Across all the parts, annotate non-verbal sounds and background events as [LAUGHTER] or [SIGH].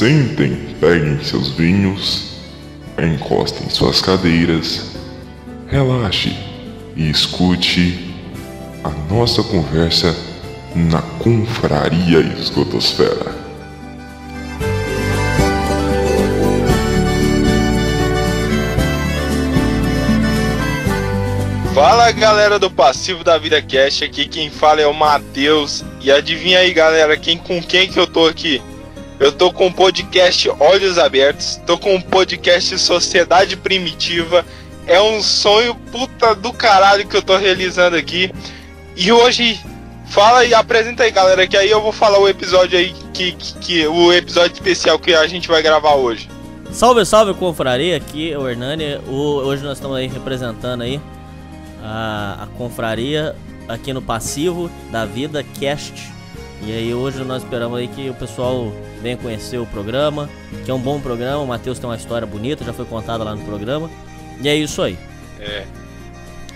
Sentem, peguem seus vinhos, encostem suas cadeiras, relaxe e escute a nossa conversa na Confraria Esgotosfera. Fala galera do Passivo da Vida Cast, aqui quem fala é o Matheus. E adivinha aí galera, quem, com quem que eu tô aqui? Eu tô com o podcast Olhos Abertos, tô com o podcast Sociedade Primitiva. É um sonho puta do caralho que eu tô realizando aqui. E hoje, fala e apresenta aí galera, que aí eu vou falar o episódio aí, que, que, que o episódio especial que a gente vai gravar hoje. Salve, salve, confraria, aqui é o Hernani. O, hoje nós estamos aí representando aí a, a confraria aqui no passivo da vida cast. E aí hoje nós esperamos aí que o pessoal venha conhecer o programa, que é um bom programa. O Matheus tem uma história bonita, já foi contada lá no programa. E é isso aí. É.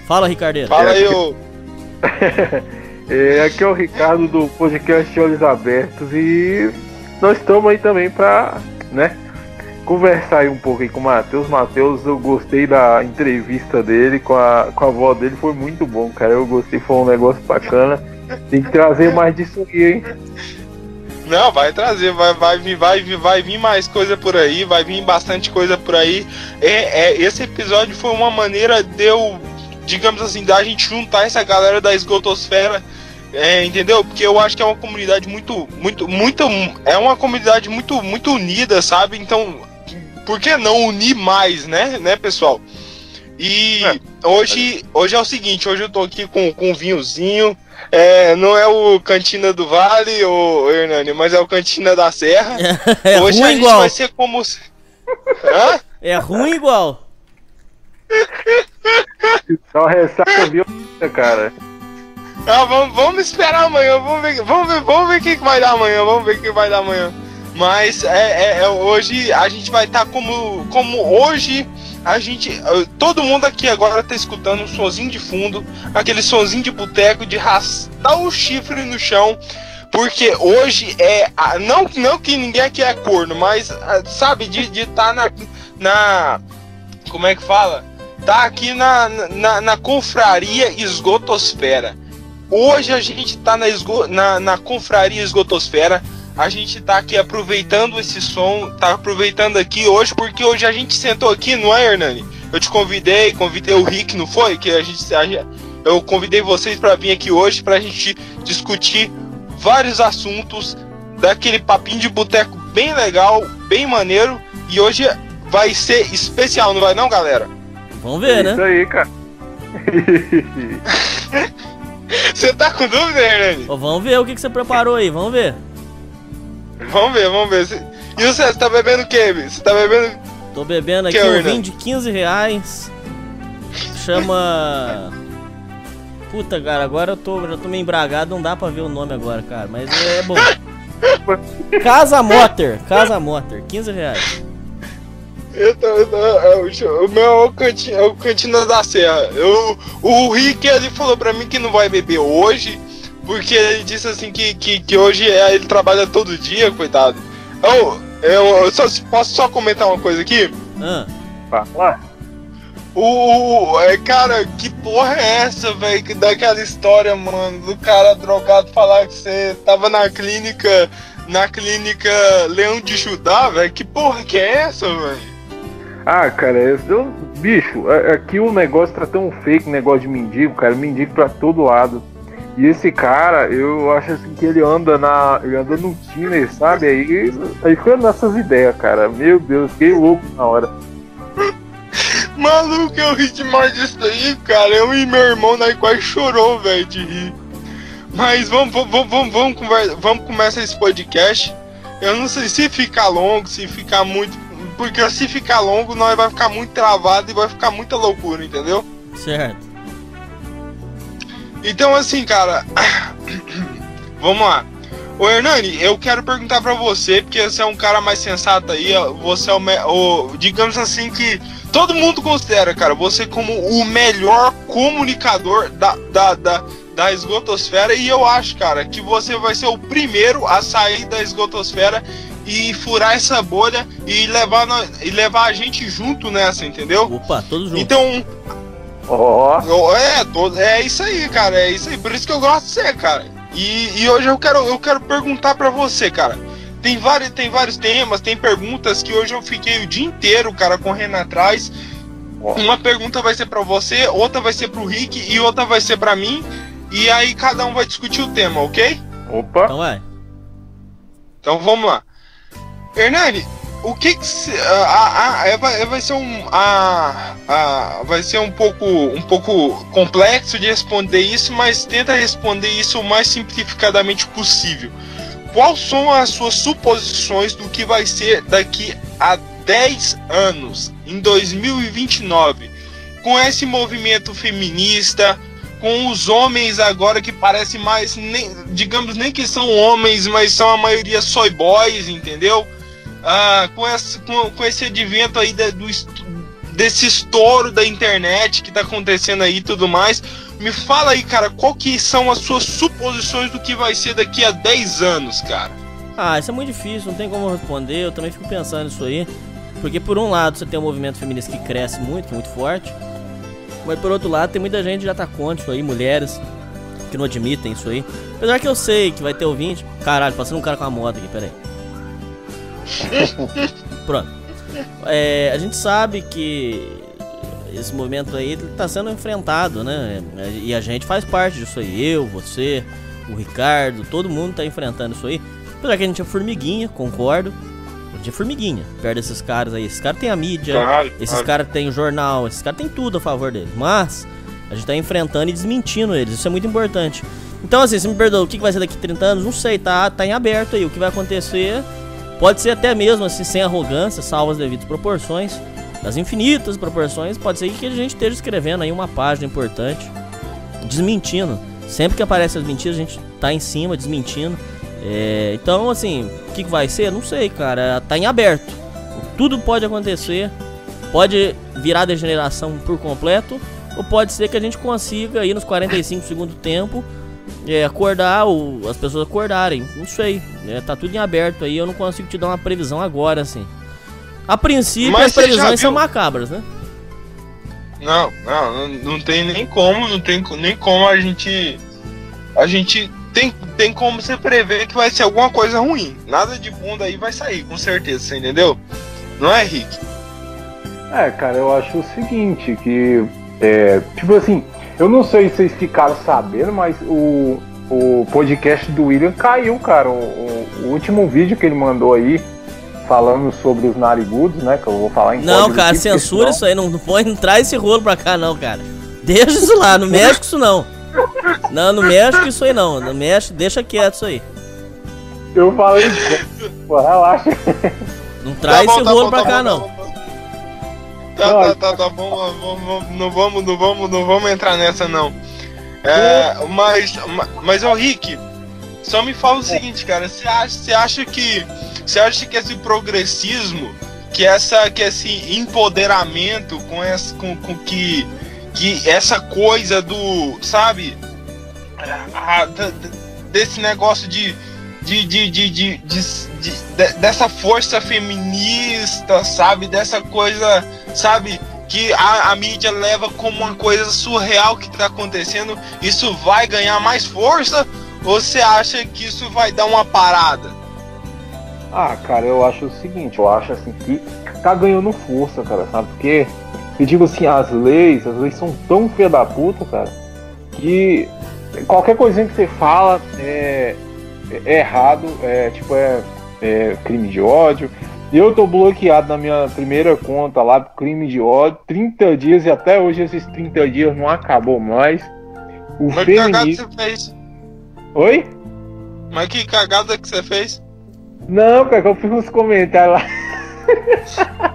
Fala, Ricardeiro. Fala aí, ô. É, [LAUGHS] aqui é o Ricardo do podcast Olhos Abertos e nós estamos aí também para, né, conversar aí um pouco aí com o Matheus. Matheus, eu gostei da entrevista dele com a, com a avó dele, foi muito bom, cara. Eu gostei, foi um negócio bacana. Tem que trazer mais disso aí, hein? Não, vai trazer, vai, vai, vir, vai, vai vir mais coisa por aí, vai vir bastante coisa por aí. É, é, esse episódio foi uma maneira de eu, digamos assim, da gente juntar essa galera da esgotosfera, é, entendeu? Porque eu acho que é uma comunidade muito, muito, muito, é uma comunidade muito, muito unida, sabe? Então, por que não unir mais, né, né, pessoal? E É. hoje, hoje é o seguinte, hoje eu tô aqui com, com um vinhozinho. É, não é o Cantina do Vale, ô Hernani, mas é o Cantina da Serra. [LAUGHS] É hoje a ruim gente igual. vai ser como. Hã? É ruim igual. Só ressaca violenta, cara. Ah, vamos, vamos esperar amanhã, vamos ver, vamos ver, vamos ver o que, que vai dar amanhã, vamos ver o que vai dar amanhã. Mas é, é- é hoje a gente vai estar como, como hoje a gente, todo mundo aqui agora tá escutando um sonzinho de fundo, aquele sonzinho de boteco de rastar o chifre no chão, porque hoje é não não que ninguém aqui é corno, mas sabe de estar na na como é que fala? Tá aqui na, na, na confraria esgotosfera. Hoje a gente tá na, esgo na, na confraria esgotosfera. A gente tá aqui aproveitando esse som, tá aproveitando aqui hoje, porque hoje a gente sentou aqui, não é, Hernani? Eu te convidei, convidei o Rick, não foi? Que a gente, a gente- eu convidei vocês para vir aqui hoje pra gente discutir vários assuntos daquele papinho de boteco bem legal, bem maneiro. E hoje vai ser especial, não vai não, galera? Vamos ver, Isso né? aí, cara. [LAUGHS] Você tá com dúvida, Hernani? Vamos ver o que, que você preparou aí, vamos ver. Vamos ver, vamos ver. E você, você tá bebendo o quê? Você tá bebendo. Tô bebendo aqui Que é, um vinho de 15 reais. Chama. Puta, cara, agora eu tô, já tô meio embragado, não dá pra ver o nome agora, cara. Mas é bom. Casa Motter, Casa Motter, 15 reais. Eu tô, eu tô- é o, o meu é o, cantinho, é o Cantina da Serra. Eu, o Rick ele falou pra mim que não vai beber hoje, porque ele disse assim que, que, que hoje é, ele trabalha todo dia, coitado. Eu, eu, eu só, posso só comentar uma coisa aqui? Ah, Fala. O, é, cara, que porra é essa, velho? Que Daquela história, mano, do cara drogado falar que você tava na clínica, na clínica Leão de Judá, velho. Que porra que é essa, velho? Ah, cara, eu, bicho, a- aqui o negócio tá tão fake, negócio de mendigo, cara, mendigo pra todo lado. E esse cara, eu acho assim que ele anda na. Ele anda no Tinder, sabe? Aí, aí fica nessas ideias, cara. Meu Deus, fiquei louco na hora. Maluco, eu ri demais disso aí, cara. Eu e meu irmão, nós quase chorou, velho, de rir. Mas vamos, vamos, vamos, vamos, vamos, conver- vamos começar esse podcast. Eu não sei se ficar longo, se ficar muito. Porque se ficar longo, nós vai ficar muito travado e vai ficar muita loucura, entendeu? certo. Então, assim, cara. [COUGHS] Vamos lá. Ô Hernani, eu quero perguntar pra você, porque você é um cara mais sensato aí, você é o, me- o- digamos assim que todo mundo considera, cara, você como o melhor comunicador da, da, da, da esgotosfera, e eu acho, cara, que você vai ser o primeiro a sair da esgotosfera e furar essa bolha e levar, e levar a gente junto nessa, entendeu? Opa, todos juntos. Então, Ó, eu- é, é isso aí, cara. É isso aí. Por isso que eu gosto de você, cara. E, e hoje eu quero, eu quero perguntar pra você, cara. Tem vários, tem vários temas, tem perguntas que hoje eu fiquei o dia inteiro, cara, correndo atrás. Ó. Uma pergunta vai ser pra você, outra vai ser pro Rick e outra vai ser pra mim. E aí cada um vai discutir o tema, ok? opa. Então vai. Então vamos lá. Hernani, o que que se, a, a, a- vai, ser um a, a, vai ser um pouco um pouco complexo de responder isso, mas tenta responder isso o mais simplificadamente possível. Quais são as suas suposições do que vai ser daqui a 10 anos, em 2029, com esse movimento feminista, com os homens agora que parecem mais, nem, digamos, nem que são homens, mas são a maioria soy boys, entendeu? Ah, com, esse, com, com esse advento aí da- do, desse estouro da internet que tá acontecendo aí e tudo mais. Me fala aí, cara, qual que são as suas suposições do que vai ser daqui a 10 anos, cara? Ah, isso é muito difícil, não tem como responder. Eu também fico pensando nisso aí. Porque por um lado você tem um movimento feminista que cresce muito, que é muito forte. Mas por outro lado tem muita gente que já tá contra isso aí, mulheres que não admitem isso aí. Apesar que eu sei que vai ter ouvinte. Caralho, passando um cara com a moto aqui, peraí. [LAUGHS] Pronto. É, a gente sabe que esse movimento aí tá sendo enfrentado, né? E a gente faz parte disso aí. Eu, você, o Ricardo, todo mundo tá enfrentando isso aí. Apesar que a gente é formiguinha, concordo. A gente é formiguinha, perto desses caras aí. Esses caras têm a mídia, Claro, esses claro. caras têm o jornal, esses caras têm tudo a favor deles. Mas a gente tá enfrentando e desmentindo eles. Isso é muito importante. Então, assim, você me perdoa, o que que vai ser daqui a 30 anos? Não sei, tá, tá em aberto aí. O que vai acontecer pode ser até mesmo, assim, sem arrogância, salvo as devidas proporções. Das infinitas proporções, pode ser que a gente esteja escrevendo aí uma página importante, desmentindo. Sempre que aparecem as mentiras, a gente tá em cima, desmentindo. É, então, assim, o que, que vai ser? Não sei, cara. Tá em aberto. Tudo pode acontecer. Pode virar degeneração por completo. Ou pode ser que a gente consiga aí nos 45 segundos do tempo é, acordar, ou as pessoas acordarem. Não sei. É, tá tudo em aberto aí. Eu não consigo te dar uma previsão agora, assim. A princípio, Mas as previsões são macabras, né? Não, não, não, tem nem como, não tem nem como a gente. A gente tem, tem como você prever que vai ser alguma coisa ruim. Nada de bom daí vai sair, com certeza, você entendeu? Não é, Rick? É, cara, eu acho o seguinte, que é, tipo assim, eu não sei se vocês ficaram sabendo, mas o, o podcast do William caiu, cara. O, o- o último vídeo que ele mandou aí, falando sobre os narigudos, né? Que eu vou falar em Não, cara, aqui, censura isso aí. Não, não, põe, não traz esse rolo pra cá, não, cara. Deixa isso lá, não mexe com isso não. Não, não mexe com isso aí não. Não mexe, deixa quieto isso aí. Eu falei, pô, relaxa. Não traz esse rolo pra cá, não. Tá, Não, tá, tá, tá bom, não vamos, não vamos, não vamos entrar nessa não. É, mas, ma- mas ô Rick, só me fala o seguinte, cara, você acha, você acha que, você acha que esse progressismo, que essa, que esse empoderamento com essa, com, com que, que essa coisa do, sabe, a- da- desse negócio de de, de, de, de, de- de- de- dessa força feminista, sabe? Dessa coisa, sabe? Que a, a mídia leva como uma coisa surreal que tá acontecendo. Isso vai ganhar mais força? Ou você acha que isso vai dar uma parada? Ah, cara, eu acho o seguinte, eu acho assim que tá ganhando força, cara, sabe? Porque, eu digo assim, as leis, as leis são tão filha da puta, cara, que qualquer coisinha que você fala é, é errado, é tipo, é, é crime de ódio. Eu tô bloqueado na minha primeira conta lá, crime de ódio, 30 dias, e até hoje esses 30 dias não acabou mais. O Mas que cagada feminismo. você fez? Oi? Mas que cagada que você fez? Não, cara, que eu fiz uns comentários lá. [LAUGHS]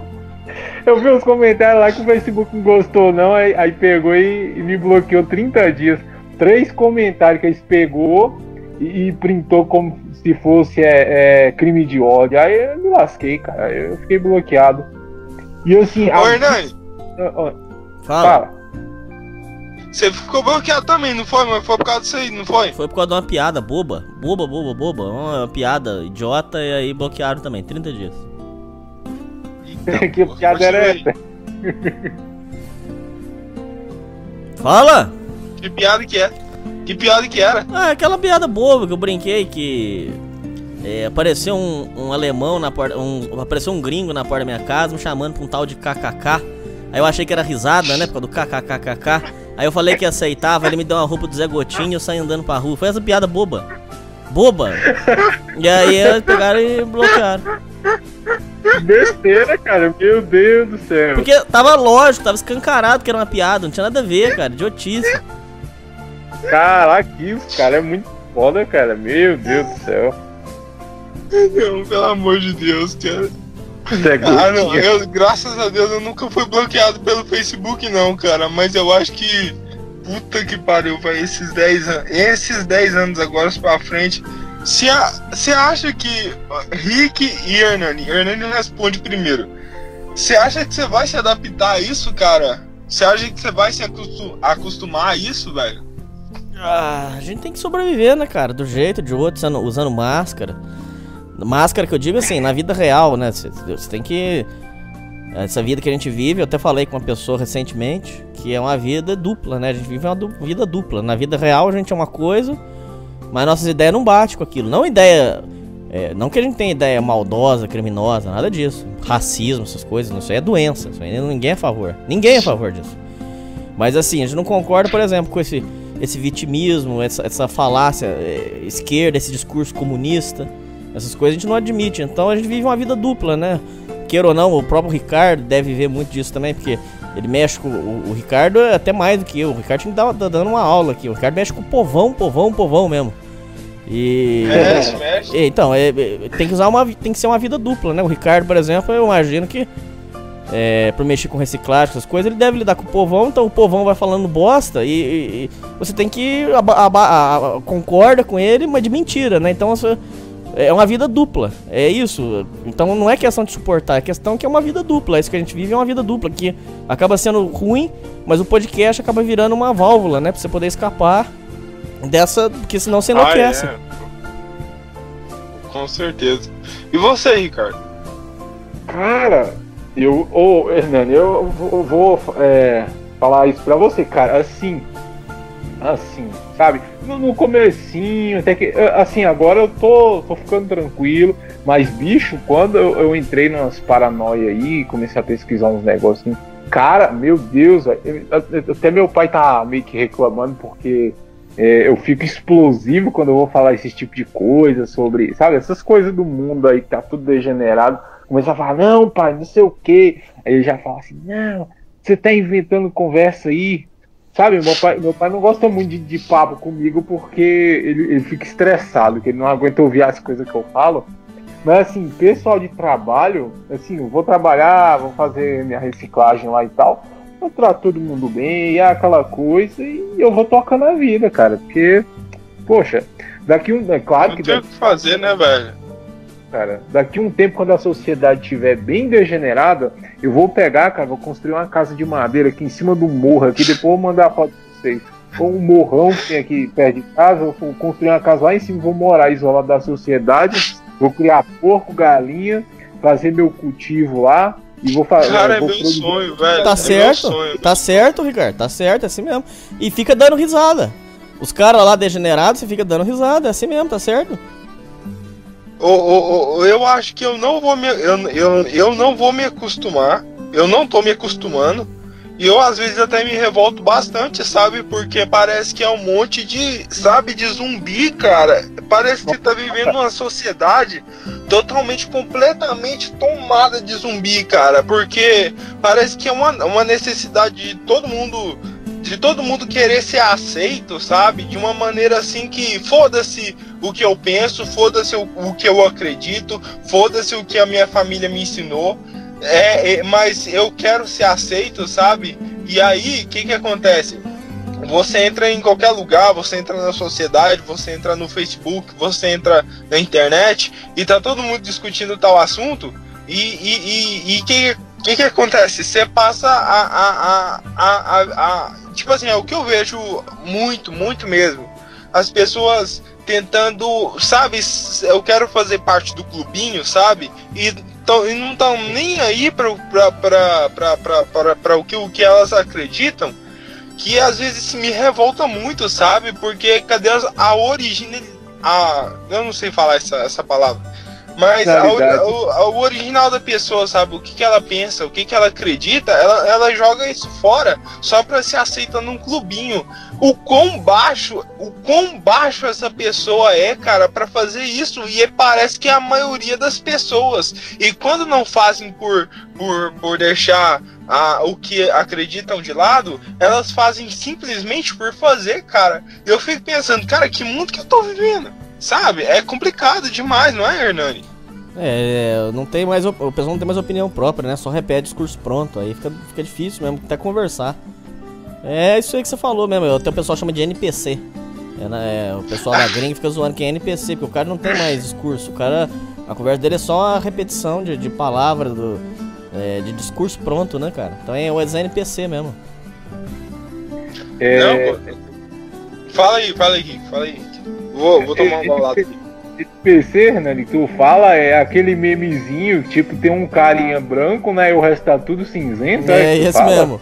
eu vi uns comentários lá que o Facebook não gostou, não. Aí, aí pegou e, e me bloqueou 30 dias. Três comentários que eles pegou e, printou como se fosse é, é, crime de ódio. Aí eu me lasquei, cara. Eu fiquei bloqueado. E assim. Ô, Hernani, Ó, ó, Fala. fala. Você ficou bloqueado também, não foi? Mas foi por causa disso aí, não foi? Foi por causa de uma piada boba. Boba, boba, boba. Uma piada idiota e aí bloquearam também. 30 dias. [LAUGHS] que piada era essa? Fala! Que piada que é? Que piada que era? Ah, aquela piada boba que eu brinquei que. É, apareceu um, um alemão na porta. Um, apareceu um gringo na porta da minha casa me chamando pra um tal de KKK. Aí eu achei que era risada, né? Por causa do KKKKK. Aí eu falei que aceitava, ele me deu uma roupa do Zé Gotinho e eu saí andando pra rua. Foi essa piada boba. Boba. E aí eles pegaram e bloquearam. Besteira, cara. Meu Deus do céu. Porque tava lógico, tava escancarado que era uma piada, não tinha nada a ver, cara. Idiotice. Caraca, isso, cara, é muito foda, cara. Meu Deus do céu. Não, pelo amor de Deus, cara. Zé Ah, não, eu, graças a Deus eu nunca fui bloqueado pelo Facebook, não, cara. Mas eu acho que. Puta que pariu, velho. Esses 10 anos. Esses 10 anos agora pra frente. Você acha que. Rick e Hernani. Hernani responde primeiro. Você acha que você vai se adaptar a isso, cara? Você acha que você vai se acostu- acostumar a isso, velho? Ah, a gente tem que sobreviver, né, cara? Do jeito, de outro, usando, usando máscara. Máscara que eu digo assim, na vida real, né? Você tem que. Essa vida que a gente vive, eu até falei com uma pessoa recentemente, que é uma vida dupla, né? A gente vive uma du- vida dupla. Na vida real a gente é uma coisa, mas nossas ideias não batem com aquilo. Não ideia. é, não que a gente tenha ideia maldosa, criminosa, nada disso. Racismo, essas coisas, isso aí é doença. Isso aí ninguém é a favor. Ninguém é a favor disso. Mas assim, a gente não concorda, por exemplo, com esse, esse vitimismo, essa, essa falácia é, esquerda, esse discurso comunista. Essas coisas a gente não admite. Então a gente vive uma vida dupla, né? Queira ou não, o próprio Ricardo deve viver muito disso também, porque ele mexe com. O, o Ricardo é até mais do que eu. O Ricardo tinha que dar, dando uma aula aqui. O Ricardo mexe com o povão, povão, povão mesmo. E. Mexe, mexe. É, Então, é, é, tem que usar uma tem que ser uma vida dupla, né? O Ricardo, por exemplo, eu imagino que é, pra mexer com reciclagem, essas coisas, ele deve lidar com o povão, então o povão vai falando bosta e, e- e você tem que a- concorda com ele, mas de mentira, né? Então você- é uma vida dupla, é isso. Então não é questão de suportar, é questão que é uma vida dupla. É isso que a gente vive é uma vida dupla, que acaba sendo ruim, mas o podcast acaba virando uma válvula, né? Pra você poder escapar dessa, porque senão você enlouquece. Ah, é. Com certeza. E você, Ricardo? Cara, eu, ô Hernani, eu vou, vou, é, falar isso pra você, cara, assim, assim, sabe? No, no comecinho, até que, assim, agora eu tô, tô ficando tranquilo, mas bicho, quando eu, eu entrei nas paranoia aí, comecei a pesquisar uns negócios, assim, cara, meu Deus, eu- até meu pai tá meio que reclamando porque é, eu fico explosivo quando eu vou falar esse tipo de coisa sobre, sabe, essas coisas do mundo aí que tá tudo degenerado. Começa a falar, não, pai, não sei o que. Aí ele já fala assim, não, você tá inventando conversa aí. Sabe, meu pai, meu pai não gosta muito de, de papo comigo porque ele, ele fica estressado, que ele não aguenta ouvir as coisas que eu falo. Mas assim, pessoal de trabalho, assim, eu vou trabalhar, vou fazer minha reciclagem lá e tal. Eu trato todo mundo bem, é aquela coisa, e eu vou tocando a vida, cara. Porque, poxa, daqui um. É claro Não que tem o daqui, que fazer, né, velho? Cara, daqui um tempo, quando a sociedade estiver bem degenerada, eu vou pegar, cara, vou construir uma casa de madeira aqui em cima do morro aqui, depois vou mandar a foto pra vocês. Ou um morrão que tem aqui perto de casa, eu vou construir uma casa lá em cima, vou morar isolado da sociedade, vou criar porco, galinha, fazer meu cultivo lá e vou fazer. Cara, é vou meu produzir- sonho, velho. Tá é certo, Meu sonho. tá certo, Ricardo, tá certo, é assim mesmo. E fica dando risada. Os caras lá degenerados, você fica dando risada, é assim mesmo, tá certo? Ô, ô, eu acho que eu não vou me. Eu, eu, eu não vou me acostumar. Eu não tô me acostumando. E eu às vezes até me revolto bastante, sabe? Porque parece que é um monte de, sabe, de zumbi, cara. Parece que tá vivendo uma sociedade totalmente, completamente tomada de zumbi, cara. Porque parece que é uma, uma necessidade de todo mundo. De todo mundo querer ser aceito, sabe? De uma maneira assim que foda-se o que eu penso, foda-se o, o que eu acredito, foda-se o que a minha família me ensinou. É, é, mas eu quero ser aceito, sabe? E aí, o que que acontece? Você entra em qualquer lugar, você entra na sociedade, você entra no Facebook, você entra na internet e tá todo mundo discutindo tal assunto. E e, e, e que, que que acontece? Você passa a, a, a, a tipo assim, é o que eu vejo muito, muito mesmo. As pessoas tentando, sabe, eu quero fazer parte do clubinho, sabe? E, tão, e não estão nem aí para o que, o que elas acreditam, que às vezes me revolta muito, sabe? Porque cadê a origem. A, eu não sei falar essa, essa palavra mas o, original da pessoa, sabe? O que, que ela pensa, o que, que ela acredita, ela, ela joga isso fora só pra se aceitar num clubinho. O quão baixo, o quão baixo essa pessoa é, cara, para fazer isso. E parece que é a maioria das pessoas. E quando não fazem por, por, por deixar a, o que acreditam de lado, elas fazem simplesmente por fazer, cara. Eu fico pensando, cara, que mundo que eu tô vivendo? Sabe? É complicado demais, não é, Hernani? É, não tem mais. O pessoal não tem mais opinião própria, né? Só repete discurso pronto. Aí fica, fica difícil mesmo até conversar. É isso aí que você falou mesmo. Até o pessoal chama de NPC. É, né? é, o pessoal da gringa fica zoando que é NPC, porque o cara não tem mais discurso. O cara. A conversa dele é só a repetição de, de palavras, do, é, de discurso pronto, né, cara? Então é o NPC mesmo. É... Não, fala aí, fala aí, Rick, fala aí. Vou, vou tomar um balado aqui. Esse PC, né, que tu fala é aquele memezinho, tipo, tem um carinha branco, né, e o resto tá tudo cinzento. É, é esse fala? mesmo.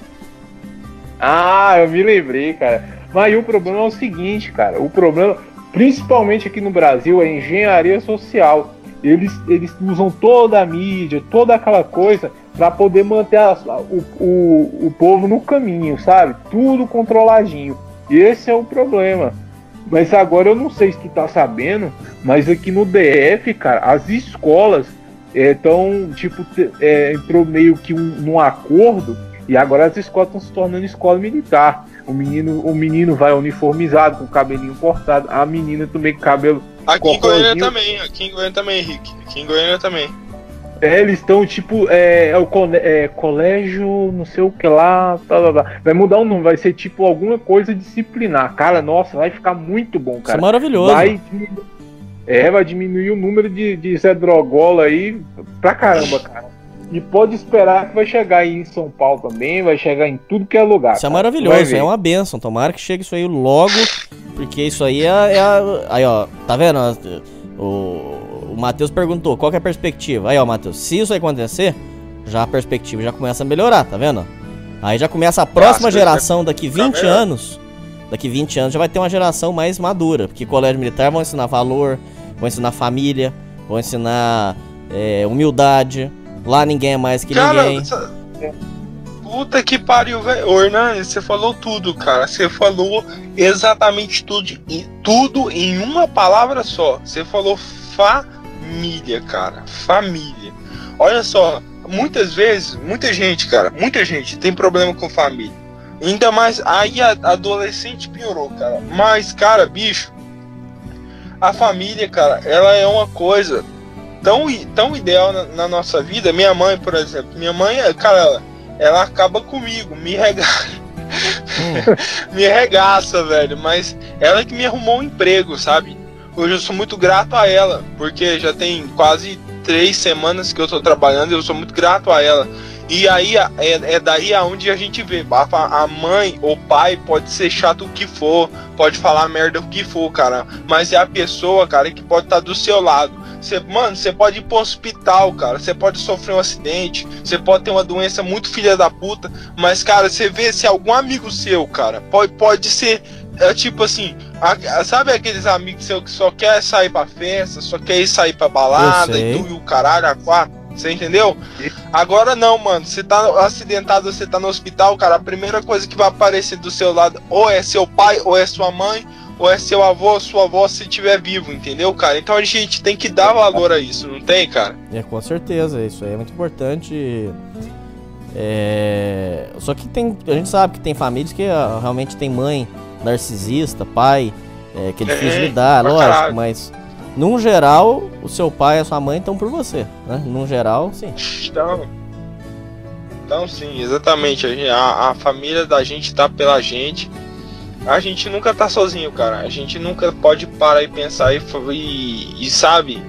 Ah, eu me lembrei, cara. Mas o problema é o seguinte, cara. O problema, principalmente aqui no Brasil, é engenharia social. Eles, eles usam toda a mídia, toda aquela coisa para poder manter a, o, o, o povo no caminho, sabe? Tudo controladinho. E esse é o problema. Mas agora eu não sei se tu tá sabendo, mas aqui no DF, cara, as escolas estão, é, tipo, é, entrou meio que um, num acordo e agora as escolas estão se tornando escola militar. O menino, o menino vai uniformizado, com o cabelinho cortado, a menina também com cabelo. Aqui em Goiânia também, aqui em Goiânia também, Henrique. Aqui em Goiânia também. É, eles estão tipo, é, é o é, colégio, não sei o que lá, tá, tá, tá. vai mudar o nome, vai ser tipo alguma coisa disciplinar. Cara, nossa, vai ficar muito bom, cara. Isso é maravilhoso. Vai, é, vai diminuir o número de, de Zé Drogola aí pra caramba, cara. E pode esperar que vai chegar aí em São Paulo também, vai chegar em tudo que é lugar. Isso é cara. é maravilhoso, é uma benção. Tomara que chegue isso aí logo, porque isso aí é, é a, Aí, ó, tá vendo? O Matheus perguntou qual é a perspectiva. Aí, ó, Matheus, se isso acontecer, já a perspectiva já começa a melhorar, tá vendo? Aí já começa a próxima geração daqui 20 anos. Daqui 20 anos já vai ter uma geração mais madura. Porque colégio militar vão ensinar valor, vão ensinar família, vão ensinar é, humildade. Lá ninguém é mais que cara, ninguém. Essa... Puta que pariu, velho. Hernani, você falou tudo, cara. Você falou exatamente tudo, tudo em uma palavra só. Você falou fa família, cara. Família. Olha só, muitas vezes, muita gente, cara, muita gente tem problema com família. Ainda mais aí a adolescente piorou, cara. Mas, cara, bicho, a família, cara, ela é uma coisa tão, tão ideal na, na nossa vida. Minha mãe, por exemplo, minha mãe, cara, ela, ela acaba comigo, me regaça. Hum. [LAUGHS] me regaça, velho. Mas ela que me arrumou um emprego, sabe? Hoje eu sou muito grato a ela, porque já tem quase três semanas que eu estou trabalhando e eu sou muito grato a ela. E aí é, é daí aonde a gente vê. A mãe ou pai pode ser chato o que for, pode falar merda o que for, cara. Mas é a pessoa, cara, que pode estar tá do seu lado. Você, mano, você pode ir pro hospital, cara. Você pode sofrer um acidente. Você pode ter uma doença muito filha da puta. Mas, cara, você vê se algum amigo seu, cara, pode, pode ser é tipo assim, a, sabe aqueles amigos seus que só quer sair pra festa, só quer ir sair pra balada e tu e o caralho, a quatro? Você entendeu? Agora não, mano. Você tá acidentado, você tá no hospital, cara. A primeira coisa que vai aparecer do seu lado ou é seu pai, ou é sua mãe, ou é seu avô, ou sua avó se estiver vivo, entendeu, cara? Então a gente tem que dar valor a isso, não tem, cara? É, com certeza. Isso aí é muito importante. É... Só que tem. A gente sabe que tem famílias que uh, realmente tem mãe narcisista, pai, é, que é difícil de lidar, lógico, caralho. mas num geral, o seu pai e a sua mãe estão por você, né? Num geral, sim. Então, então sim, exatamente. A, a família da gente tá pela gente. A gente nunca tá sozinho, cara. A gente nunca pode parar e pensar e, e, e sabe?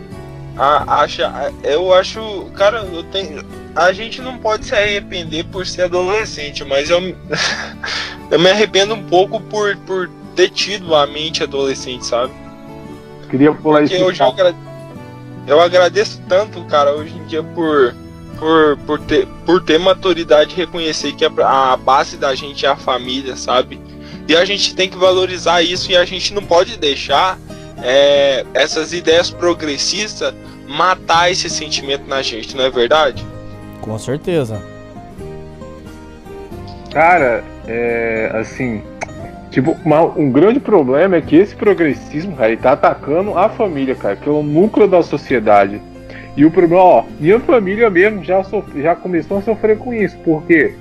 A, acha, eu acho, cara, eu tenho, a gente não pode se arrepender por ser adolescente, mas eu [LAUGHS] eu me arrependo um pouco por, por ter tido a mente adolescente, sabe? Queria pular Porque esse hoje eu, agra- eu agradeço tanto, cara, hoje em dia por, por, por, ter, por ter maturidade e reconhecer que a, a base da gente é a família, sabe? E a gente tem que valorizar isso e a gente não pode deixar é, essas ideias progressistas matar esse sentimento na gente, não é verdade? Com certeza. Cara, é. Assim. Tipo, uma- um grande problema é que esse progressismo, cara, ele tá atacando a família, cara, que é o núcleo da sociedade. E o problema, ó, minha família mesmo já, sof- já começou a sofrer com isso, porque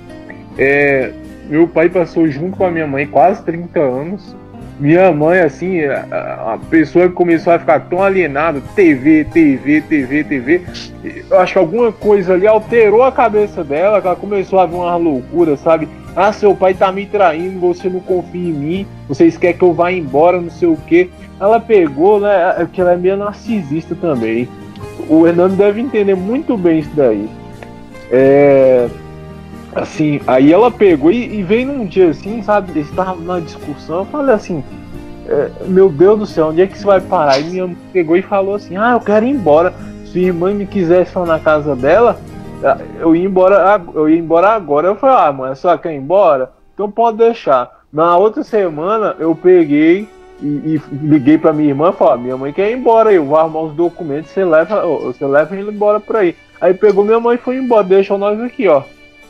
é, meu pai passou junto com a minha mãe quase 30 anos. Minha mãe, assim, a, pessoa que começou a ficar tão alienada, TV, TV, TV, TV. Eu acho que alguma coisa ali alterou a cabeça dela, que ela começou a ver uma loucura, sabe? Ah, seu pai tá me traindo, você não confia em mim, vocês querem que eu vá embora, não sei o quê. Ela pegou, né? é Que ela é meio narcisista também. O Hernando deve entender muito bem isso daí. É. Assim, aí ela pegou e, e veio num dia assim, sabe? Eles na discussão, eu falei assim. é, meu Deus do céu, onde é que isso vai parar? E minha mãe pegou e falou assim: Ah, eu quero ir embora. Se a irmã me quisesse ficar na casa dela, ah, eu ia embora, eu ia embora agora. Eu falei, ah, mãe, só quer ir embora? Então pode deixar. Na outra semana eu peguei e, e liguei pra minha irmã e falei, "Ó, minha mãe quer ir embora, eu vou arrumar os documentos, você leva, você leva ele embora por aí. Aí pegou minha mãe e foi embora, deixou nós aqui, ó.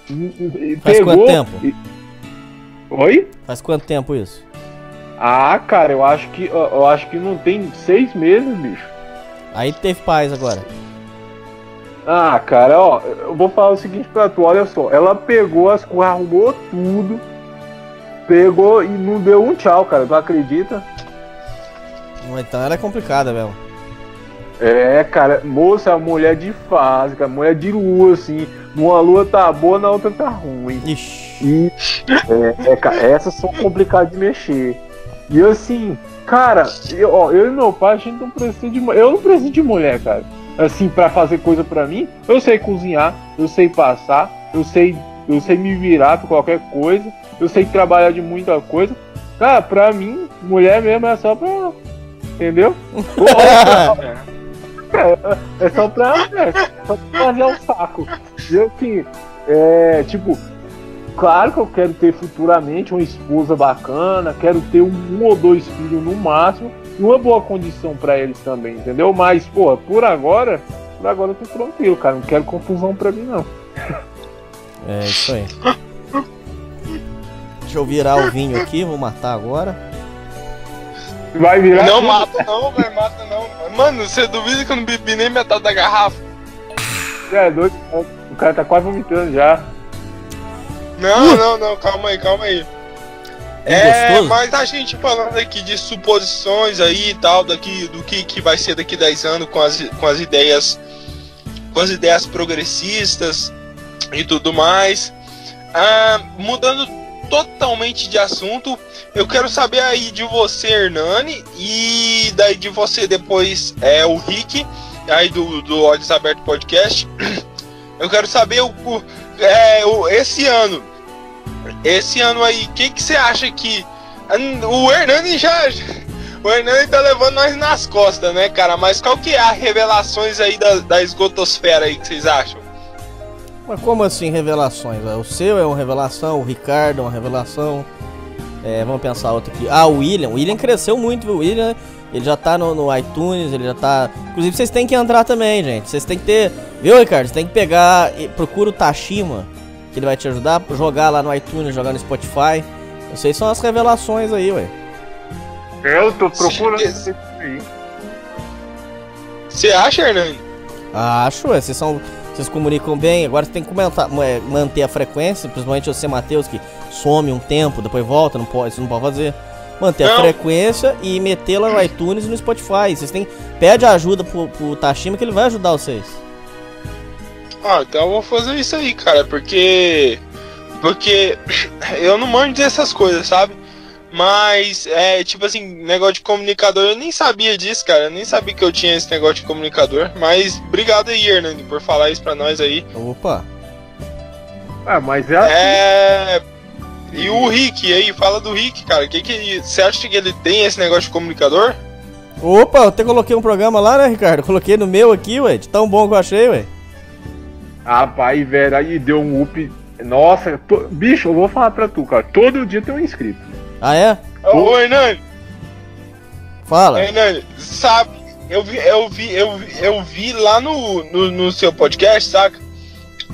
E- e- Faz pegou, quanto tempo? e- Oi? Faz quanto tempo isso? Ah, cara, eu acho que eu, acho que não tem seis meses, bicho. Aí teve paz agora. Ah, cara, ó, eu vou falar o seguinte pra tu, olha só. Ela pegou as coisas, arrumou tudo, pegou e não deu um tchau, cara. Tu acredita? Então era complicada mesmo. É, cara, moça, mulher de fase, cara, mulher de lua, assim. Numa lua tá boa, na outra tá ruim. Ixi. E é, é, ca- essas são complicadas de mexer. E assim, cara, eu, ó, eu e meu pai, a gente não precisa de mulher. Eu não preciso de mulher, cara. Assim, pra fazer coisa pra mim. Eu sei cozinhar, eu sei passar, eu sei, eu sei me virar pra qualquer coisa, eu sei trabalhar de muita coisa. Cara, pra mim, mulher mesmo é só pra. Entendeu? [LAUGHS] É, é só pra, é, só pra fazer o saco. E assim, é, tipo, claro que eu quero ter futuramente uma esposa bacana, quero ter um, um ou dois filhos no máximo, e uma boa condição pra eles também, entendeu? Mas, pô, por agora, por agora eu tô tranquilo, cara. Não quero confusão pra mim, não. É isso aí. Deixa eu virar o vinho aqui, vou matar agora. Vai virar. Não tudo. mata não, velho, mata não. Mano, você duvida que eu não bebi nem metade da garrafa? É, doido. O cara tá quase vomitando já. Não, não, não, calma aí, calma aí. É É, mas a gente falando aqui de suposições aí e tal, daqui, do que, que vai ser daqui 10 anos com as, com as ideias com as ideias progressistas e tudo mais. Ah, mudando totalmente de assunto, eu quero saber aí de você, Hernani, e daí de você depois é o Rick, aí do, do Olhos Aberto Podcast. [CLEARS THROAT] Eu quero saber o, o- é, o- esse ano. Esse ano aí, o que, que você acha que. O Hernani já. [LAUGHS] O Hernani tá levando nós nas costas, né, cara? Mas qual que é as revelações aí da, da esgotosfera aí que vocês acham? Mas como assim revelações? O seu é uma revelação, o Ricardo é uma revelação. É, vamos pensar outro aqui. Ah, o William. O William cresceu muito, viu? O William, ele já tá no, no iTunes, ele já tá. Inclusive, vocês têm que entrar também, gente. Vocês têm que ter. Viu, Ricardo? Você tem que pegar. e- Procura o Tashima, que ele vai te ajudar. Jogar lá no iTunes, jogar no Spotify. Vocês são as revelações aí, ué. Eu tô procurando. Você acha, Hernani? Acho, ué. Vocês são. Vocês comunicam bem. Agora você tem que comentar- manter a frequência, principalmente você, Matheus, que some um tempo, depois volta, não pode, você não pode fazer. Manter a Não. frequência e metê-la no iTunes e no Spotify. Vocês têm. Pede ajuda pro, pro Tashima que ele vai ajudar vocês. Ah, então eu vou fazer isso aí, cara, porque. Porque eu não manjo dessas coisas, sabe? Mas, é, tipo assim, negócio de comunicador, eu nem sabia disso, cara. Eu nem sabia que eu tinha esse negócio de comunicador. Mas obrigado aí, Hernani, por falar isso pra nós aí. Opa! Ah, mas é assim. É. E o Rick, aí, fala do Rick, cara. Que que você acha que ele tem esse negócio de comunicador? Opa, eu até coloquei um programa lá, né, Ricardo? Coloquei no meu aqui, ué, de tão bom que eu achei, ué. Rapaz, velho, aí deu um up. Nossa, to... bicho, eu vou falar pra tu, cara. Todo dia tem um inscrito. Ah, é? Ô, Hernani, Fala. Hernani, sabe, eu vi, eu vi, eu vi, eu vi lá no, no, no seu podcast, saca?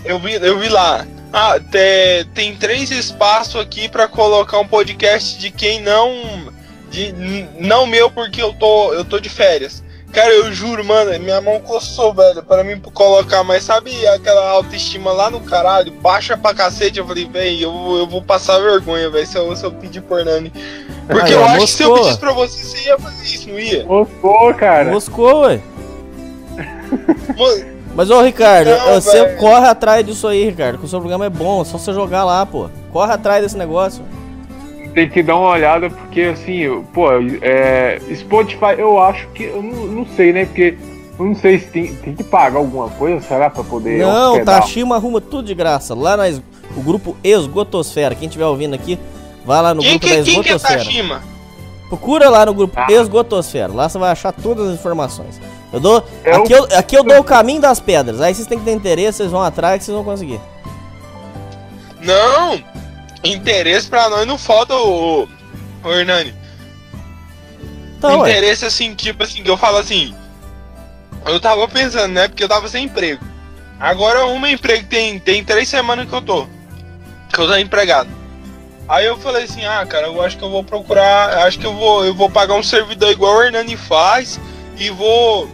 Eu vi, eu vi lá. Ah, te- tem três espaços aqui pra colocar um podcast de quem não. De, não meu, porque eu tô, eu tô de férias. Cara, eu juro, mano, minha mão coçou, velho, pra mim colocar, mas sabe aquela autoestima lá no caralho, baixa pra cacete, eu falei, velho, eu, vou- eu vou passar vergonha, velho, se eu, se eu pedir por Nani. Porque eu acho que se eu moscou. pedisse pra você, você ia fazer isso, não ia? Gostou, cara. Moscou, ué. Mano, Mas, ô, Ricardo, Não, você velho. corre atrás disso aí, Ricardo, que o seu programa é bom, é só você jogar lá, pô. Corre atrás desse negócio. Tem que dar uma olhada, porque assim, eu- pô, é, Spotify eu acho que. Eu não, não sei, né? Porque eu não sei se tem, tem que pagar alguma coisa, será? Pra poder. Não, hospedar? Tashima arruma tudo de graça. Lá na es- o grupo Esgotosfera. Quem estiver ouvindo aqui, vai lá no quem, grupo da que, quem que é Esgotosfera. Tashima? Procura lá no grupo Ah. Esgotosfera. Lá você vai achar todas as informações. Eu dou, É o- aqui, eu, aqui eu dou o caminho das pedras. Aí vocês têm que ter interesse, vocês vão atrás que vocês vão conseguir. Não, interesse pra nós não falta, ô, ô Hernani. Então, ué. interesse assim, tipo assim, que eu falo assim. Eu tava pensando, né? Porque eu tava sem emprego. Agora arrumo emprego, tem, tem três semanas que eu tô. Que eu tô empregado. Aí eu falei assim, ah, cara, eu acho que eu vou procurar. Acho que eu vou, eu vou pagar um servidor igual o Hernani faz e vou.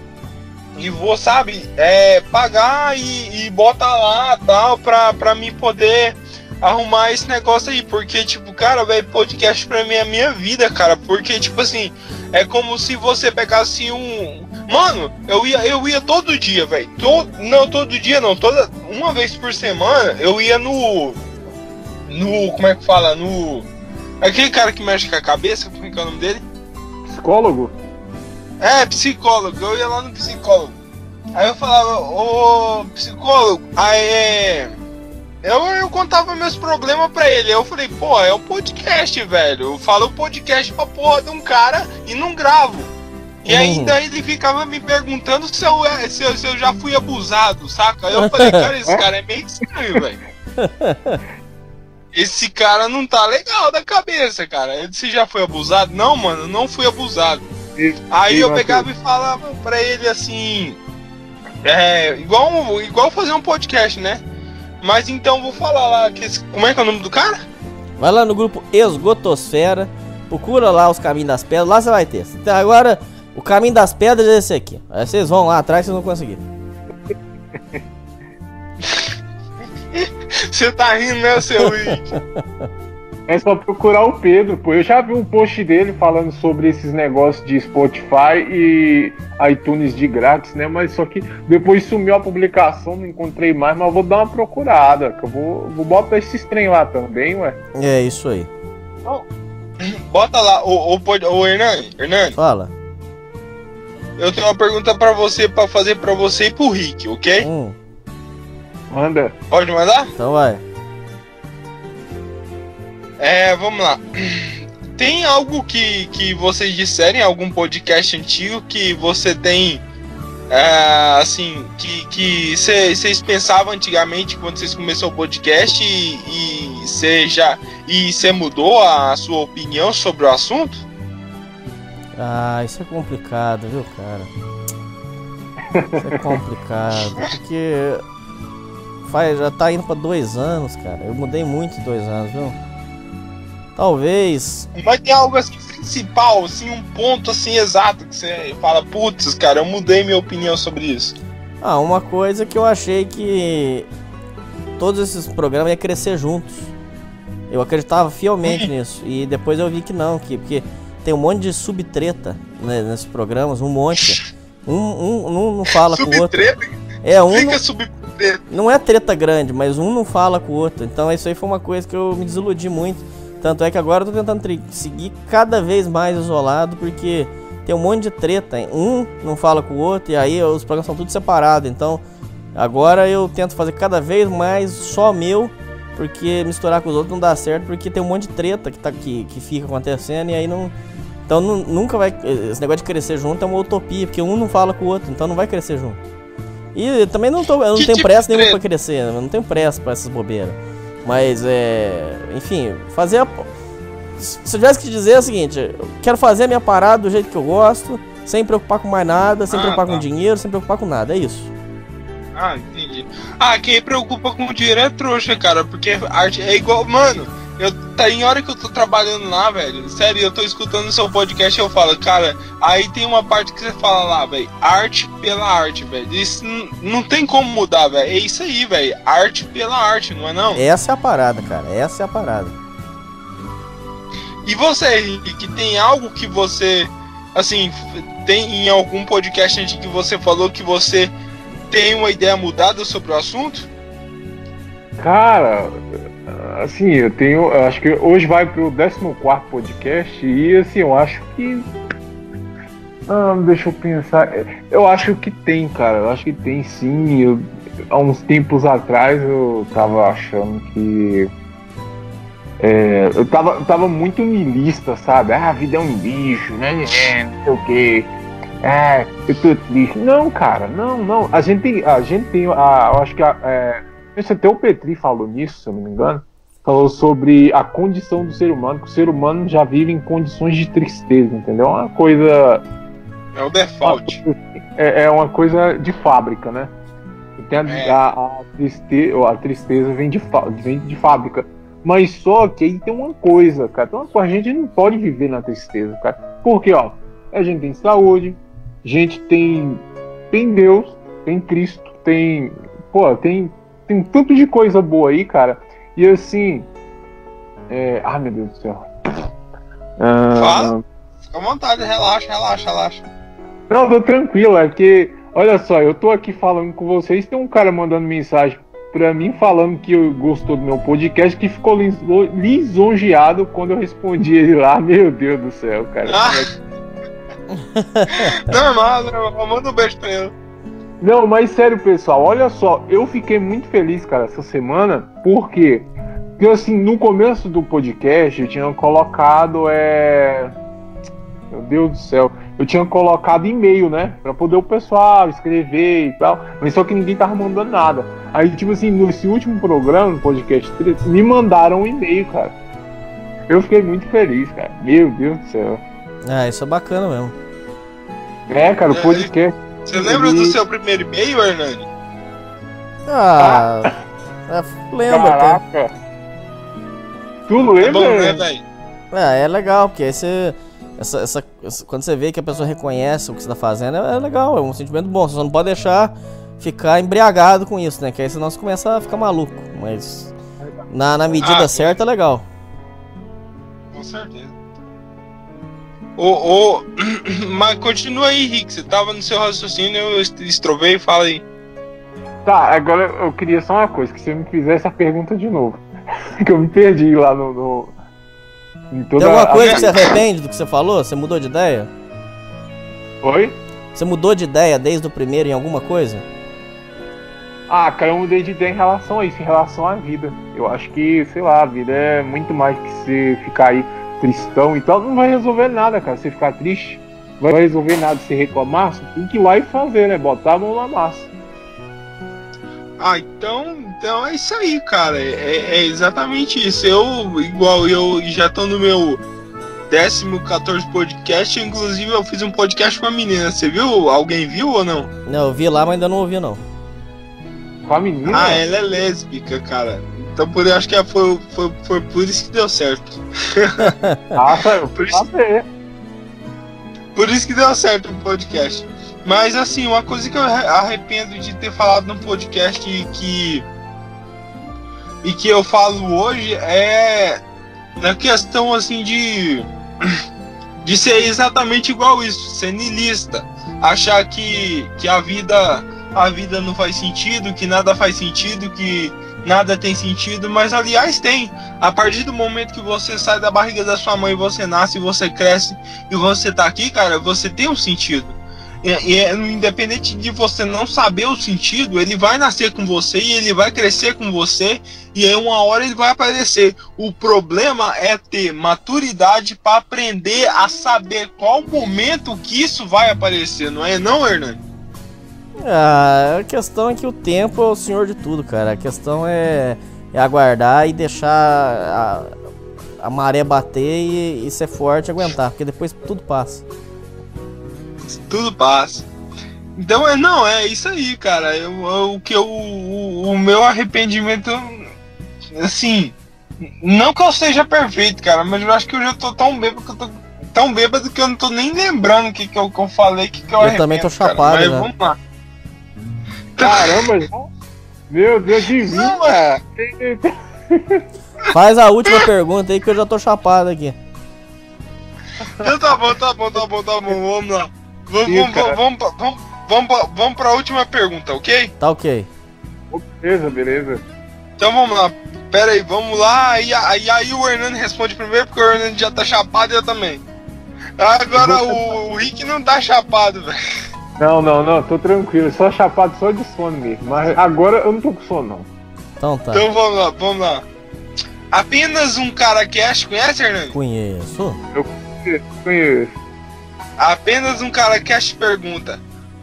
E vou, sabe, é, pagar e, e botar lá tal, pra, pra mim poder arrumar esse negócio aí. Porque, tipo, cara, velho, podcast pra mim é a minha vida, cara. Porque, tipo assim, é como se você pegasse um. Mano, eu ia, eu ia todo dia, velho. To... Não, todo dia não. Toda... Uma vez por semana eu ia no. No. Como é que fala? No. Aquele cara que mexe com a cabeça, como é que é o nome dele? Psicólogo? É, psicólogo. Eu ia lá no psicólogo. Aí eu falava, ô psicólogo, aí é. Eu, eu contava meus problemas pra ele. Aí eu falei, pô, é o podcast, velho. Eu falo o podcast pra porra de um cara e não gravo. E Uhum. ainda ele ficava me perguntando se eu, é- se eu, se eu já fui abusado, saca? Aí eu falei, [LAUGHS] cara, esse cara é meio estranho, velho. [LAUGHS] Esse cara não tá legal da cabeça, cara. Ele se já foi abusado? Não, mano, eu não fui abusado. E- Aí e, eu pegava e falava pra ele assim. É, igual, um- igual fazer um podcast, né? Mas então vou falar lá. Que esse- como é que é o nome do cara? Vai lá no grupo Esgotosfera. Procura lá os caminhos das pedras. Lá você vai ter. Então, agora, o caminho das pedras é esse aqui. Aí vocês vão lá atrás, vocês vão conseguir. [LAUGHS] Você tá rindo, né, seu [LAUGHS] Rick? É só procurar o Pedro, pô. Eu já vi um post dele falando sobre esses negócios de Spotify e iTunes de grátis, né? Mas só que depois sumiu a publicação, não encontrei mais, mas eu vou dar uma procurada. Que eu vou, vou botar esses trem lá também, ué. É isso aí. Bota lá, o, o, o Hernani, Hernani, Fala. eu tenho uma pergunta pra você, pra fazer pra você e pro Rick, ok? Hum, Manda. Pode mandar? então vai. É, vamos lá. Tem algo que, que vocês disserem, algum podcast antigo que você tem, é, assim, que vocês pensavam antigamente quando vocês começaram o podcast e você já e você mudou a sua opinião sobre o assunto? Ah, isso é complicado, viu, cara? Isso é complicado. Porque faz, já tá indo pra dois anos, cara. Eu mudei muito em dois anos, viu? Talvez. Mas tem algo assim principal, assim, um ponto assim exato que você fala, putz, cara, eu mudei minha opinião sobre isso. Ah, uma coisa que eu achei que todos esses programas iam crescer juntos. Eu acreditava fielmente nisso. E depois eu vi que não, que, porque tem um monte de subtreta né, nesses programas, um monte. [LAUGHS] Um, um, um não fala com o outro. É, um não, fica subtreta. não é treta grande, mas um não fala com o outro. Então isso aí foi uma coisa que eu me desiludi muito. Tanto é que agora eu tô tentando seguir cada vez mais isolado, porque tem um monte de treta. hein? Um não fala com o outro, e aí os programas são tudo separados. Então agora eu tento fazer cada vez mais só meu porque misturar com os outros não dá certo, porque tem um monte de treta que, tá, que, que fica acontecendo e aí não. Então não, nunca vai. Esse negócio de crescer junto é uma utopia, porque um não fala com o outro, então não vai crescer junto. E também não, tô, eu não Que tenho tipo pressa nenhuma pra crescer, eu não tenho pressa pra essas bobeiras. Mas é. Enfim, fazer a. Se eu tivesse que dizer é o seguinte, eu quero fazer a minha parada do jeito que eu gosto, sem preocupar com mais nada, sem Ah, preocupar tá. com dinheiro, sem preocupar com nada, é isso. Ah, entendi. Ah, quem preocupa com o dinheiro é trouxa, cara, porque arte é igual. Mano, eu tá em hora que eu tô trabalhando lá, velho. Sério, eu tô escutando o seu podcast e eu falo, cara, aí tem uma parte que você fala lá, velho, arte pela arte, velho. Isso não tem como mudar, velho. É isso aí, velho. Arte pela arte, não é não? Essa é a parada, cara, essa é a parada. E você, Henrique, tem algo que você, assim, tem em algum podcast antes que você falou que você tem uma ideia mudada sobre o assunto? Cara, assim, eu tenho. Eu acho que hoje vai pro 14 podcast e assim, eu acho que. Ah, deixa eu pensar. Eu acho que tem, cara. Eu acho que tem sim. Eu- há uns tempos atrás eu tava achando que. é, eu tava, tava muito milista, sabe? Ah, a vida é um bicho, né? Não sei o quê. É, eu tô triste. Não, cara, não, não. A gente tem. A gente tem. A, eu acho que a, é, até o Petri falou nisso, se eu não me engano. Falou sobre a condição do ser humano, que o ser humano já vive em condições de tristeza, entendeu? É uma coisa. É o default. É, é uma coisa de fábrica, né? Tem a, É. a, a tristeza, a tristeza vem de, vem de fábrica. Mas só que aí tem uma coisa, cara. Coisa, a gente não pode viver na tristeza, cara. Porque, ó, a gente tem saúde, a gente tem, tem Deus, tem Cristo, tem. Pô, tem, tem tanto de coisa boa aí, cara. E assim. É, ai, meu Deus do céu. Ah, Fala. Fica à vontade, relaxa, relaxa, relaxa. Não, tô tranquilo, é porque, olha só, eu tô aqui falando com vocês, tem um cara mandando mensagem pra mim falando que eu- gostou do meu podcast, que ficou liso- lisonjeado quando eu respondi ele lá. [LAUGHS] Meu Deus do céu, cara. Ah. normal, normal. Manda um beijo pra ele. Não, mas sério, pessoal, olha só, eu fiquei muito feliz, cara, essa semana, porque, porque assim, no começo do podcast eu tinha colocado, é. Meu Deus do céu, eu tinha colocado e-mail, né? Pra poder o pessoal escrever e tal, mas só que ninguém tava mandando nada. Aí, tipo assim, nesse último programa, no podcast 3, me mandaram um e-mail, cara. Eu fiquei muito feliz, cara. Meu Deus do céu. Ah, isso é bacana mesmo. É, cara, o É, podcast. Você lembra do seu primeiro e-mail, Hernani? Ah, é, lembro até. Caraca. Tu É lembra? bom, né, velho? É, é legal, porque aí você. Essa, essa, essa- quando você vê que a pessoa reconhece o que você tá fazendo, é, é legal, é um sentimento bom. Você só não pode deixar ficar embriagado com isso, né? Que aí senão você começa a ficar maluco. Mas na, na medida Ah, certa é legal. Com certeza. Ô, ô, [CLEARS THROAT] mas continua aí, Rick. Você tava no seu raciocínio, eu est- estrovei, fala aí. Tá, agora eu queria só uma coisa, que você me fizesse a pergunta de novo. [LAUGHS] que eu me perdi lá no. no em toda Tem alguma a- coisa que você arrepende do que você falou? Você mudou de ideia? Oi? Você mudou de ideia desde o primeiro em alguma coisa? Ah, cara, eu mudei de ideia em relação a isso, em relação à vida. Eu acho que, sei lá, a vida é muito mais que você ficar aí tristão e tal. Não vai resolver nada, cara. Você ficar triste, não vai resolver nada. Se reclamar, você tem que ir lá e fazer, né? Botar a mão na massa. Ah, então, então é isso aí, cara. É, é exatamente isso. Eu, igual eu já tô no meu décimo 14 podcast, inclusive eu fiz um podcast com a menina. Você viu? Alguém viu ou não? Não, eu vi lá, mas ainda não ouvi não. Com a menina. Ah, ela é lésbica, cara. Então por eu acho que foi, foi, foi por isso que deu certo. [LAUGHS] Ah, eu Por isso-. Por isso que deu certo o podcast. Mas assim, uma coisa que eu arre- arrependo de ter falado no podcast e que e que eu falo hoje é na questão assim de [COUGHS] de ser exatamente igual isso, ser niilista, achar que que a vida a vida não faz sentido, que nada faz sentido, que nada tem sentido, mas aliás tem. A partir do momento que você sai da barriga da sua mãe, você nasce, você cresce e você tá aqui, cara, você tem um sentido. E, e, independente de você não saber o sentido, ele vai nascer com você e ele vai crescer com você e aí uma hora ele vai aparecer. O problema é ter maturidade para aprender a saber qual momento que isso vai aparecer, não é não, Hernani? Ah, a questão é que o tempo é o senhor de tudo, cara. A questão é, é aguardar e deixar a, a maré bater e, e ser forte e aguentar, porque depois tudo passa tudo passa. Então, é, não, é isso aí, cara. Eu, eu, o que eu, o, o meu arrependimento, assim, não que eu seja perfeito, cara, mas eu acho que eu já tô tão bêbado que eu tô tão bêbado que eu não tô nem lembrando o que, que, eu, que eu falei, que, que eu Eu também tô chapado, cara. Mas né? vamos lá. Caramba, meu Deus de mim, cara. [LAUGHS] Faz a última pergunta aí que eu já tô chapado aqui. Então tá bom, tá bom, tá bom, tá bom, vamos lá. Vamos, vamos, vamos, vamos, vamos, vamos pra última pergunta, ok? Tá ok. Beleza, beleza. Então vamos lá. Pera aí, vamos lá. E aí, aí o Hernando responde primeiro, porque o Hernando já tá chapado e eu também. Agora o, o Rick não tá chapado, velho. Não, não, não, tô tranquilo. Só chapado só de sono mesmo. Mas agora eu não tô com sono, não. Então tá. Então vamos lá, vamos lá. Apenas um cara cast, conhece, Hernando? Conheço. Eu conheço. Apenas um cara cast pergunta: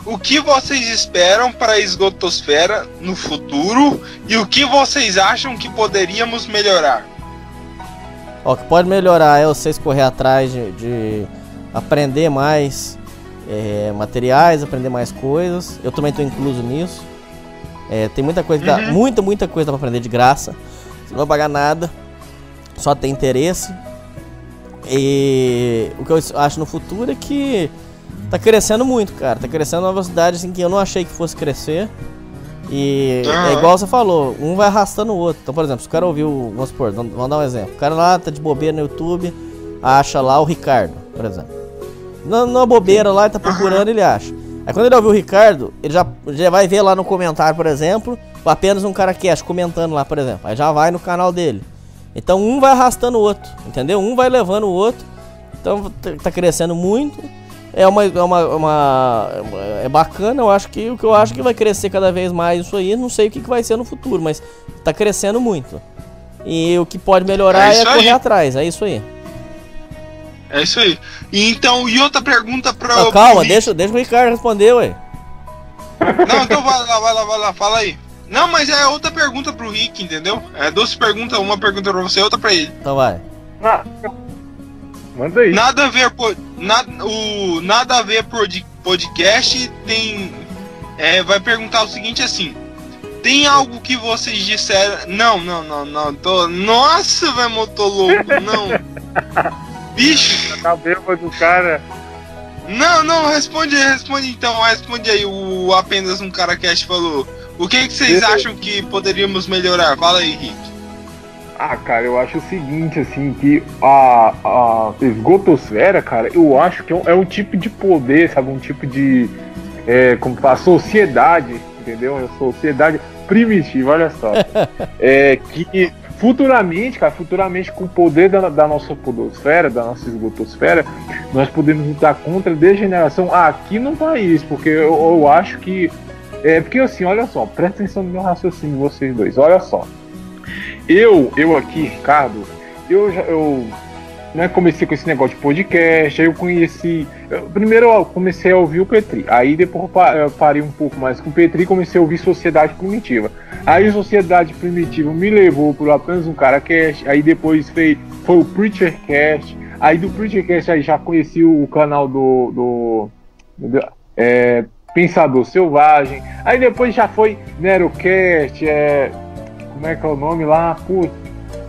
o que vocês esperam para a esgotosfera no futuro e o que vocês acham que poderíamos melhorar? o que pode melhorar é vocês correr atrás de, de aprender mais é, materiais, aprender mais coisas. Eu também estou incluso nisso. É, tem muita coisa, uhum. muita, muita coisa para aprender de graça. Você não vai pagar nada, só tem interesse. E o que eu acho no futuro é que tá crescendo muito, cara. Tá crescendo uma velocidade assim que eu não achei que fosse crescer. E uhum. é igual você falou, um vai arrastando o outro. Então, por exemplo, se o cara ouviu, vamos supor, vamos dar um exemplo. O cara lá tá de bobeira no YouTube, acha lá o Ricardo, por exemplo. Na, bobeira lá, ele tá procurando, ele acha. Aí quando ele ouviu o Ricardo, ele já, já vai ver lá no comentário, por exemplo, apenas um cara cast comentando lá, por exemplo. Aí já vai no canal dele. Então um vai arrastando o outro, entendeu? Um vai levando o outro. Então tá crescendo muito. É uma, é uma, uma, é bacana, eu acho que o que eu acho que vai crescer cada vez mais isso aí, não sei o que, que vai ser no futuro, mas tá crescendo muito. E o que pode melhorar é, é correr atrás, é isso aí. É isso aí. E então, e outra pergunta pra. Não, calma, deixa, deixa o Ricardo responder, ué. Não, então vai lá, vai lá, vai lá, fala aí. Não, mas é outra pergunta pro Rick, entendeu? É duas perguntas, uma pergunta pra você, outra pra ele. Então vai. Ah, manda aí. Nada a ver, nada, o nada a ver podcast tem é, vai perguntar o seguinte assim. Tem algo que vocês disseram? Não, não, não, não. Tô... Nossa, vai motor louco, não. [LAUGHS] Bicho. Tá bêbado do cara. Não, não, responde, responde então, responde aí. O apenas um cara cast falou. O que, que vocês acham que poderíamos melhorar? Fala aí, Rick. Ah, cara, eu acho o seguinte, assim, que a, a esgotosfera, cara, eu acho que é um, é um tipo de poder, sabe? Um tipo de. É, como fala, sociedade, entendeu? É sociedade primitiva, olha só. [LAUGHS] é que futuramente, cara, futuramente com o poder da, da, nossa podosfera, da nossa esgotosfera, nós podemos lutar contra a degeneração aqui no país, porque eu, eu acho que é, porque assim, olha só, presta atenção no meu raciocínio, vocês dois, olha só. Eu, eu aqui, Ricardo, eu já eu né, comecei com esse negócio de podcast, aí eu conheci. Eu, primeiro eu comecei a ouvir o Petri, aí depois eu parei um pouco mais com o Petri e comecei a ouvir Sociedade Primitiva. Aí Sociedade Primitiva me levou por apenas um cara cast, aí depois foi, foi o Preacher Cast, aí do Preacher Cast aí já conheci o canal do. do, do é, Pensador Selvagem. Aí depois já foi Nerocast, é. Como é que é o nome lá? Putz.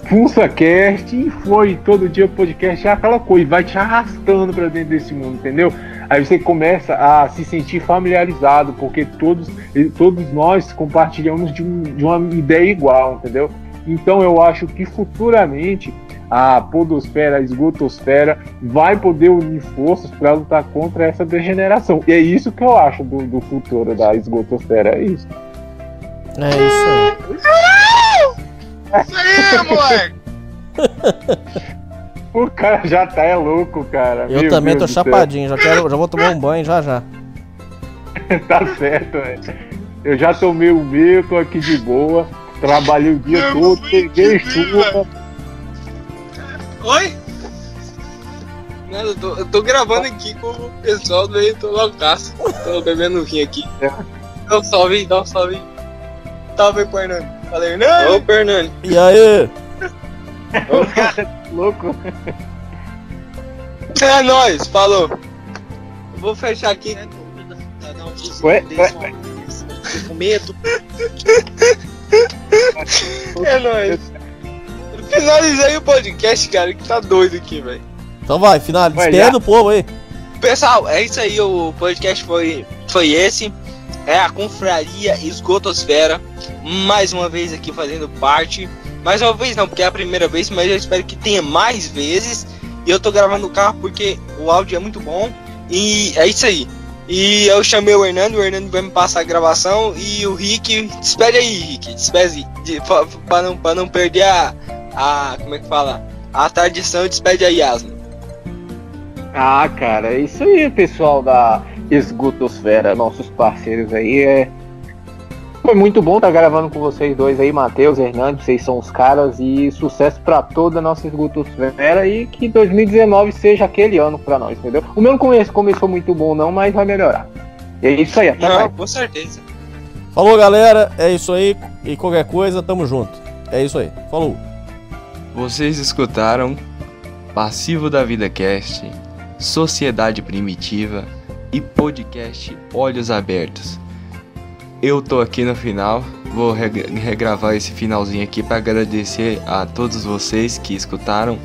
FunsaCast e foi todo dia podcast, é aquela coisa, vai te arrastando para dentro desse mundo, entendeu? Aí você começa a se sentir familiarizado, porque todos, todos nós compartilhamos de, um, de uma ideia igual, entendeu? Então eu acho que futuramente a podosfera, a esgotosfera, vai poder unir forças para lutar contra essa degeneração. E é isso que eu acho do, do futuro da esgotosfera, é isso. É isso aí. Isso aí, moleque! [LAUGHS] o cara já tá é louco, cara. Eu Meu também Deus tô chapadinho, já, quero, já vou tomar um banho já já. [LAUGHS] tá certo, velho. Eu já tomei o meu, tô aqui de boa. Trabalhei o dia todo, peguei chuva. Oi? Não, eu, tô, eu tô gravando aqui com o pessoal do Heitor Loucaço. Tô bebendo vinho aqui. Dá um salve, dá um salve. Salve, Hernani. Fala, Hernani. Ô, Hernani. E aí? [LAUGHS] Louco. É nóis, falou. Eu vou fechar aqui. Ué, ué, ué. Com medo. É nóis. Finalizei o podcast, cara, que tá doido aqui, velho. Então vai, final, já. o povo aí. Pessoal, é isso aí, o podcast foi, foi esse. É a Confraria Esgotosfera. Mais uma vez aqui fazendo parte. Mais uma vez não, porque é a primeira vez, mas eu espero que tenha mais vezes. E eu tô gravando no carro porque o áudio é muito bom. E é isso aí. E eu chamei o Hernando, o Hernando vai me passar a gravação. E o Rick, despede aí, Rick. Despede de, pra não, não perder a, a. Como é que fala? A tradição, despede aí, Asno. Ah, cara, é isso aí, pessoal da Esgotosfera, nossos parceiros aí. É... Foi muito bom estar gravando com vocês dois aí, Matheus, Hernandes, vocês são os caras e sucesso pra toda a nossa Esgotosfera e que 2019 seja aquele ano pra nós, entendeu? O meu não come- começou muito bom não, mas vai melhorar. E é isso aí, até Não, mais. com certeza. Falou, galera. É isso aí. E qualquer coisa, tamo junto. É isso aí. Falou. Vocês escutaram Passivo da Vida Cast, Sociedade Primitiva e podcast Olhos Abertos. Eu tô aqui no final, vou reg- regravar esse finalzinho aqui para agradecer a todos vocês que escutaram.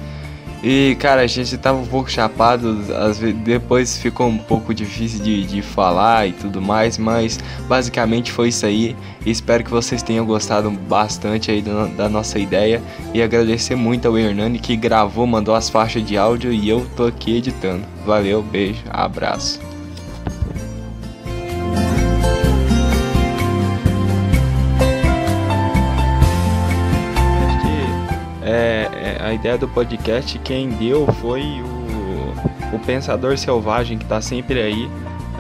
E cara, a gente tava um pouco chapado, às vezes, depois ficou um pouco difícil de, de falar e tudo mais, mas basicamente foi isso aí. Espero que vocês tenham gostado bastante aí da, da nossa ideia. E agradecer muito ao Hernani que gravou, mandou as faixas de áudio e eu tô aqui editando. Valeu, beijo, abraço. Ideia do podcast quem deu foi o, o Pensador Selvagem que tá sempre aí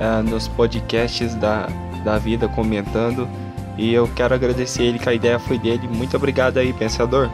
é, nos podcasts da, da vida comentando. E eu quero agradecer ele que a ideia foi dele. Muito obrigado aí, Pensador.